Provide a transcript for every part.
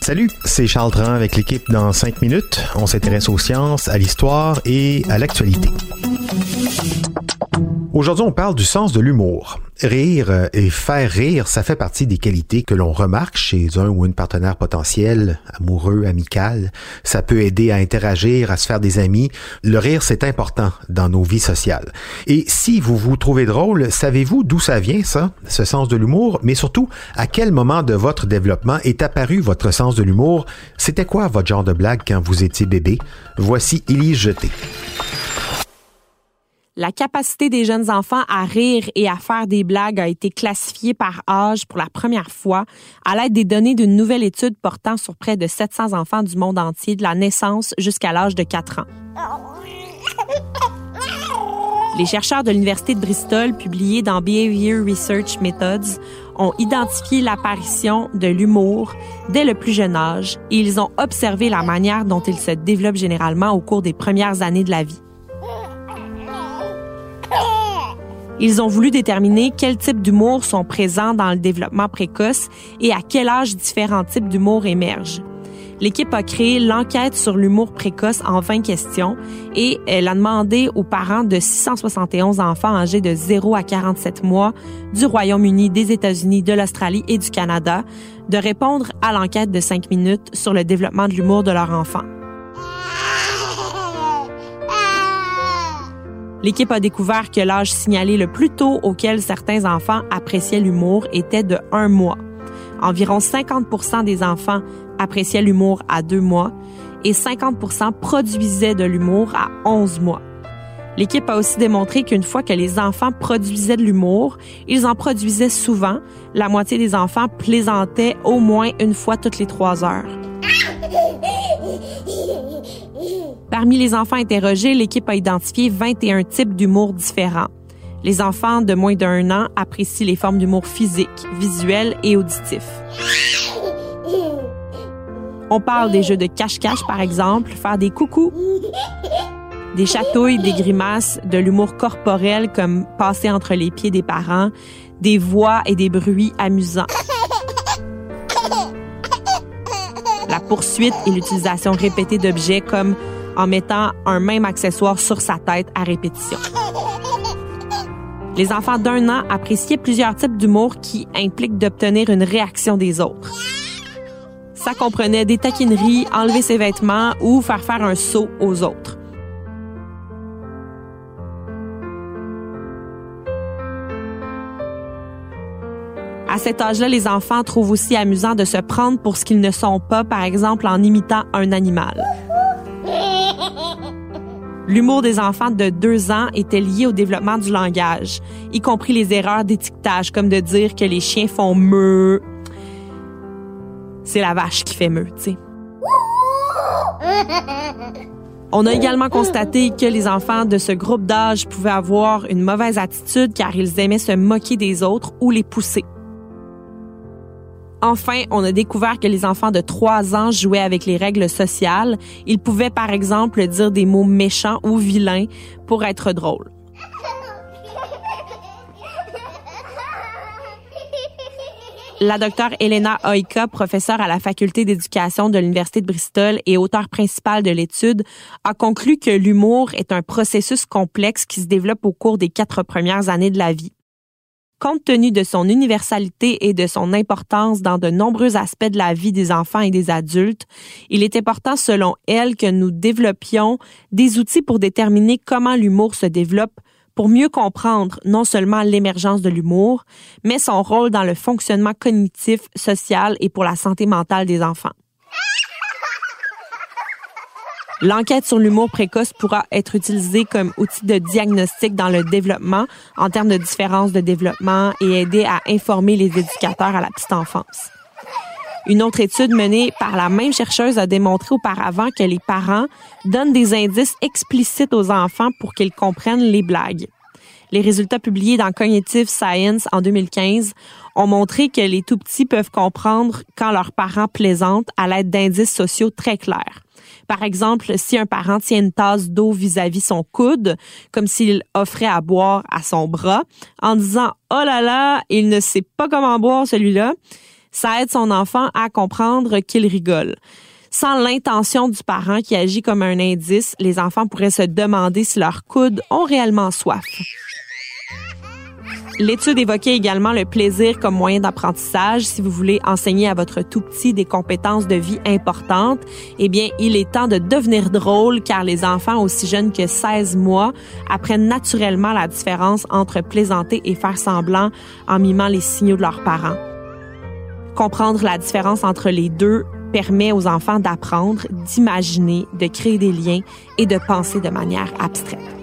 Salut, c'est Charles Tran avec l'équipe dans 5 minutes. On s'intéresse aux sciences, à l'histoire et à l'actualité. Aujourd'hui, on parle du sens de l'humour. Rire euh, et faire rire, ça fait partie des qualités que l'on remarque chez un ou une partenaire potentiel, amoureux, amical. Ça peut aider à interagir, à se faire des amis. Le rire, c'est important dans nos vies sociales. Et si vous vous trouvez drôle, savez-vous d'où ça vient, ça, ce sens de l'humour? Mais surtout, à quel moment de votre développement est apparu votre sens de l'humour? C'était quoi votre genre de blague quand vous étiez bébé? Voici Élise Jeté. La capacité des jeunes enfants à rire et à faire des blagues a été classifiée par âge pour la première fois à l'aide des données d'une nouvelle étude portant sur près de 700 enfants du monde entier de la naissance jusqu'à l'âge de 4 ans. Les chercheurs de l'Université de Bristol, publiés dans Behavior Research Methods, ont identifié l'apparition de l'humour dès le plus jeune âge et ils ont observé la manière dont il se développe généralement au cours des premières années de la vie. Ils ont voulu déterminer quels types d'humour sont présents dans le développement précoce et à quel âge différents types d'humour émergent. L'équipe a créé l'enquête sur l'humour précoce en 20 questions et elle a demandé aux parents de 671 enfants âgés de 0 à 47 mois du Royaume-Uni, des États-Unis, de l'Australie et du Canada de répondre à l'enquête de 5 minutes sur le développement de l'humour de leur enfant. L'équipe a découvert que l'âge signalé le plus tôt auquel certains enfants appréciaient l'humour était de un mois. Environ 50 des enfants appréciaient l'humour à deux mois et 50 produisaient de l'humour à 11 mois. L'équipe a aussi démontré qu'une fois que les enfants produisaient de l'humour, ils en produisaient souvent. La moitié des enfants plaisantaient au moins une fois toutes les trois heures. Parmi les enfants interrogés, l'équipe a identifié 21 types d'humour différents. Les enfants de moins d'un an apprécient les formes d'humour physique, visuel et auditif. On parle des jeux de cache-cache, par exemple, faire des coucous, des chatouilles, des grimaces, de l'humour corporel comme passer entre les pieds des parents, des voix et des bruits amusants. La poursuite et l'utilisation répétée d'objets comme en mettant un même accessoire sur sa tête à répétition. Les enfants d'un an appréciaient plusieurs types d'humour qui impliquent d'obtenir une réaction des autres. Ça comprenait des taquineries, enlever ses vêtements ou faire faire un saut aux autres. À cet âge-là, les enfants trouvent aussi amusant de se prendre pour ce qu'ils ne sont pas, par exemple en imitant un animal. L'humour des enfants de deux ans était lié au développement du langage, y compris les erreurs d'étiquetage, comme de dire que les chiens font meu. C'est la vache qui fait meu, tu sais. On a également constaté que les enfants de ce groupe d'âge pouvaient avoir une mauvaise attitude car ils aimaient se moquer des autres ou les pousser. Enfin, on a découvert que les enfants de 3 ans jouaient avec les règles sociales. Ils pouvaient, par exemple, dire des mots méchants ou vilains pour être drôles. La docteure Elena Oika, professeure à la faculté d'éducation de l'Université de Bristol et auteure principale de l'étude, a conclu que l'humour est un processus complexe qui se développe au cours des quatre premières années de la vie. Compte tenu de son universalité et de son importance dans de nombreux aspects de la vie des enfants et des adultes, il est important selon elle que nous développions des outils pour déterminer comment l'humour se développe pour mieux comprendre non seulement l'émergence de l'humour, mais son rôle dans le fonctionnement cognitif, social et pour la santé mentale des enfants. L'enquête sur l'humour précoce pourra être utilisée comme outil de diagnostic dans le développement en termes de différences de développement et aider à informer les éducateurs à la petite enfance. Une autre étude menée par la même chercheuse a démontré auparavant que les parents donnent des indices explicites aux enfants pour qu'ils comprennent les blagues. Les résultats publiés dans Cognitive Science en 2015 ont montré que les tout-petits peuvent comprendre quand leurs parents plaisantent à l'aide d'indices sociaux très clairs. Par exemple, si un parent tient une tasse d'eau vis-à-vis son coude, comme s'il offrait à boire à son bras, en disant ⁇ Oh là là, il ne sait pas comment boire celui-là ⁇ ça aide son enfant à comprendre qu'il rigole. Sans l'intention du parent qui agit comme un indice, les enfants pourraient se demander si leurs coudes ont réellement soif. L'étude évoquait également le plaisir comme moyen d'apprentissage. Si vous voulez enseigner à votre tout petit des compétences de vie importantes, eh bien, il est temps de devenir drôle car les enfants aussi jeunes que 16 mois apprennent naturellement la différence entre plaisanter et faire semblant en mimant les signaux de leurs parents. Comprendre la différence entre les deux permet aux enfants d'apprendre, d'imaginer, de créer des liens et de penser de manière abstraite.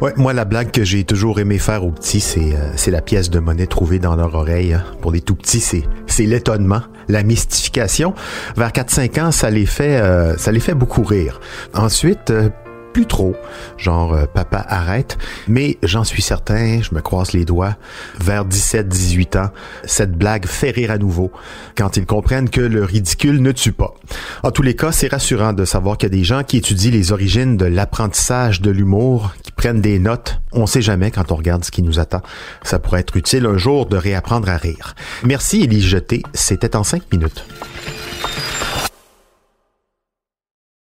Ouais, moi, la blague que j'ai toujours aimé faire aux petits, c'est euh, la pièce de monnaie trouvée dans leur oreille. hein. Pour les tout petits, c'est c'est l'étonnement, la mystification. Vers 4-5 ans, ça les fait euh, ça les fait beaucoup rire. Ensuite, euh, plus trop, genre euh, papa arrête, mais j'en suis certain, je me croise les doigts, vers 17-18 ans, cette blague fait rire à nouveau quand ils comprennent que le ridicule ne tue pas. En tous les cas, c'est rassurant de savoir qu'il y a des gens qui étudient les origines de l'apprentissage de l'humour, qui prennent des notes. On sait jamais quand on regarde ce qui nous attend. Ça pourrait être utile un jour de réapprendre à rire. Merci Élie Jeté, c'était en cinq minutes.